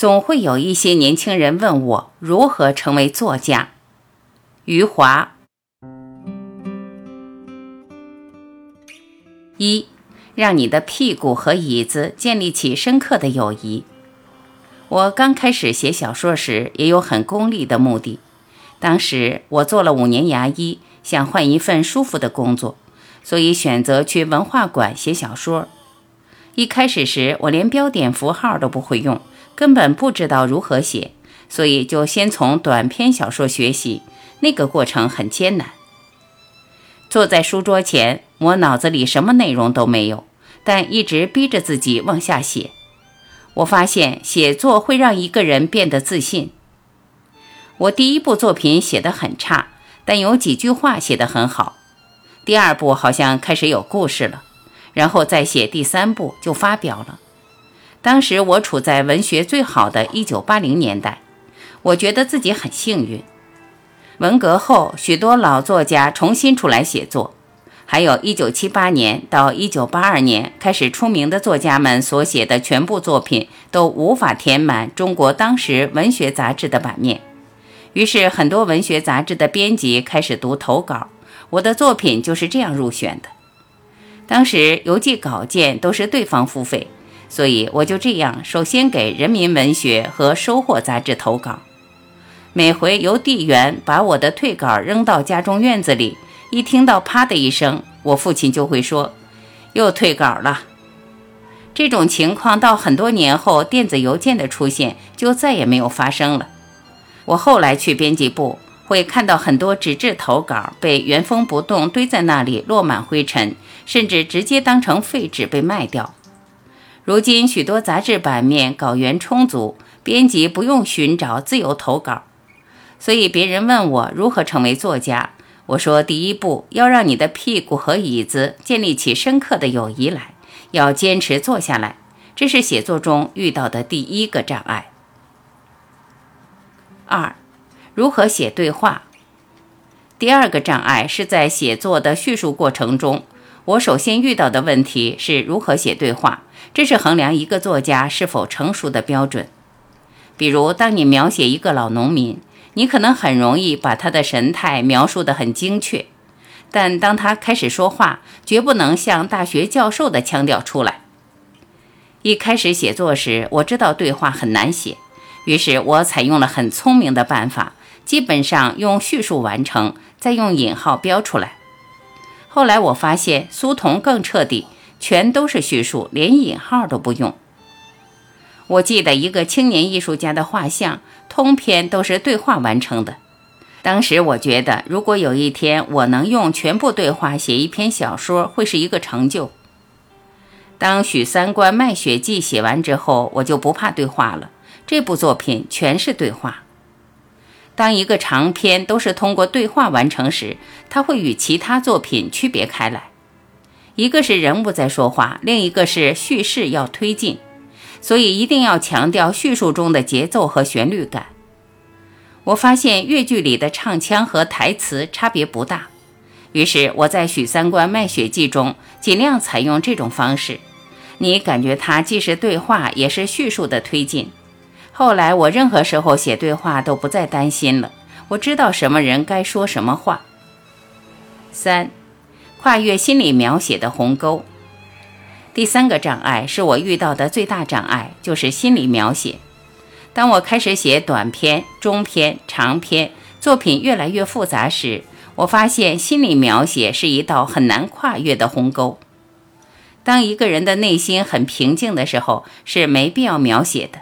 总会有一些年轻人问我如何成为作家。余华。一，让你的屁股和椅子建立起深刻的友谊。我刚开始写小说时，也有很功利的目的。当时我做了五年牙医，想换一份舒服的工作，所以选择去文化馆写小说。一开始时，我连标点符号都不会用，根本不知道如何写，所以就先从短篇小说学习。那个过程很艰难。坐在书桌前，我脑子里什么内容都没有，但一直逼着自己往下写。我发现写作会让一个人变得自信。我第一部作品写得很差，但有几句话写得很好。第二部好像开始有故事了，然后再写第三部就发表了。当时我处在文学最好的一九八零年代，我觉得自己很幸运。文革后，许多老作家重新出来写作。还有一九七八年到一九八二年开始出名的作家们所写的全部作品都无法填满中国当时文学杂志的版面，于是很多文学杂志的编辑开始读投稿，我的作品就是这样入选的。当时邮寄稿件都是对方付费，所以我就这样首先给《人民文学》和《收获》杂志投稿，每回邮递员把我的退稿扔到家中院子里。一听到“啪”的一声，我父亲就会说：“又退稿了。”这种情况到很多年后，电子邮件的出现就再也没有发生了。我后来去编辑部，会看到很多纸质投稿被原封不动堆在那里，落满灰尘，甚至直接当成废纸被卖掉。如今，许多杂志版面稿源充足，编辑不用寻找，自由投稿。所以，别人问我如何成为作家。我说，第一步要让你的屁股和椅子建立起深刻的友谊来，要坚持坐下来，这是写作中遇到的第一个障碍。二，如何写对话？第二个障碍是在写作的叙述过程中，我首先遇到的问题是如何写对话，这是衡量一个作家是否成熟的标准。比如，当你描写一个老农民。你可能很容易把他的神态描述得很精确，但当他开始说话，绝不能像大学教授的腔调出来。一开始写作时，我知道对话很难写，于是我采用了很聪明的办法，基本上用叙述完成，再用引号标出来。后来我发现苏童更彻底，全都是叙述，连引号都不用。我记得一个青年艺术家的画像，通篇都是对话完成的。当时我觉得，如果有一天我能用全部对话写一篇小说，会是一个成就。当《许三观卖血记》写完之后，我就不怕对话了。这部作品全是对话。当一个长篇都是通过对话完成时，它会与其他作品区别开来。一个是人物在说话，另一个是叙事要推进。所以一定要强调叙述中的节奏和旋律感。我发现越剧里的唱腔和台词差别不大，于是我在《许三观卖血记》中尽量采用这种方式。你感觉它既是对话，也是叙述的推进。后来我任何时候写对话都不再担心了，我知道什么人该说什么话。三，跨越心理描写的鸿沟。第三个障碍是我遇到的最大障碍，就是心理描写。当我开始写短篇、中篇、长篇作品越来越复杂时，我发现心理描写是一道很难跨越的鸿沟。当一个人的内心很平静的时候，是没必要描写的；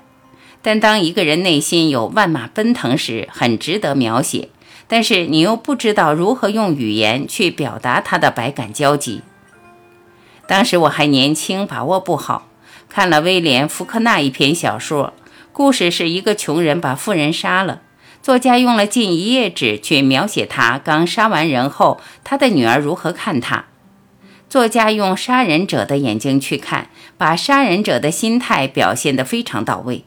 但当一个人内心有万马奔腾时，很值得描写。但是你又不知道如何用语言去表达他的百感交集。当时我还年轻，把握不好。看了威廉·福克纳一篇小说，故事是一个穷人把富人杀了，作家用了近一页纸去描写他刚杀完人后，他的女儿如何看他。作家用杀人者的眼睛去看，把杀人者的心态表现得非常到位。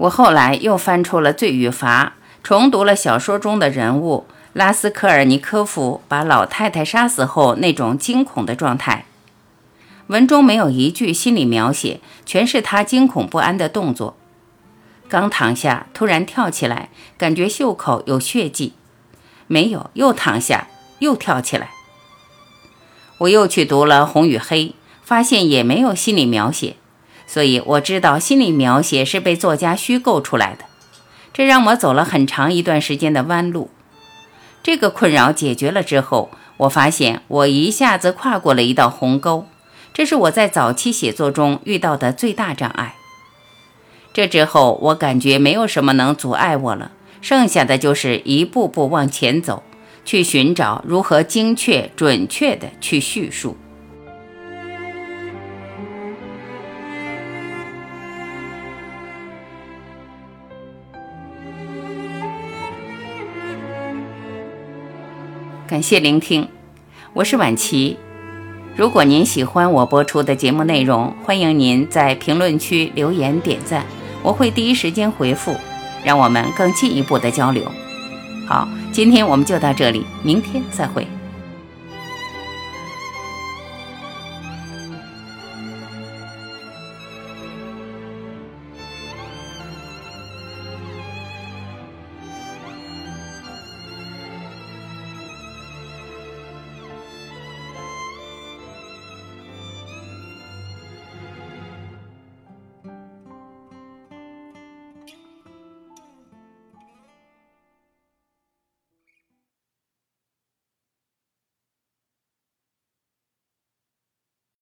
我后来又翻出了《罪与罚》，重读了小说中的人物拉斯科尔尼科夫把老太太杀死后那种惊恐的状态。文中没有一句心理描写，全是他惊恐不安的动作。刚躺下，突然跳起来，感觉袖口有血迹，没有，又躺下，又跳起来。我又去读了《红与黑》，发现也没有心理描写，所以我知道心理描写是被作家虚构出来的。这让我走了很长一段时间的弯路。这个困扰解决了之后，我发现我一下子跨过了一道鸿沟，这是我在早期写作中遇到的最大障碍。这之后，我感觉没有什么能阻碍我了，剩下的就是一步步往前走，去寻找如何精确、准确地去叙述。感谢聆听，我是婉琪。如果您喜欢我播出的节目内容，欢迎您在评论区留言点赞。我会第一时间回复，让我们更进一步的交流。好，今天我们就到这里，明天再会。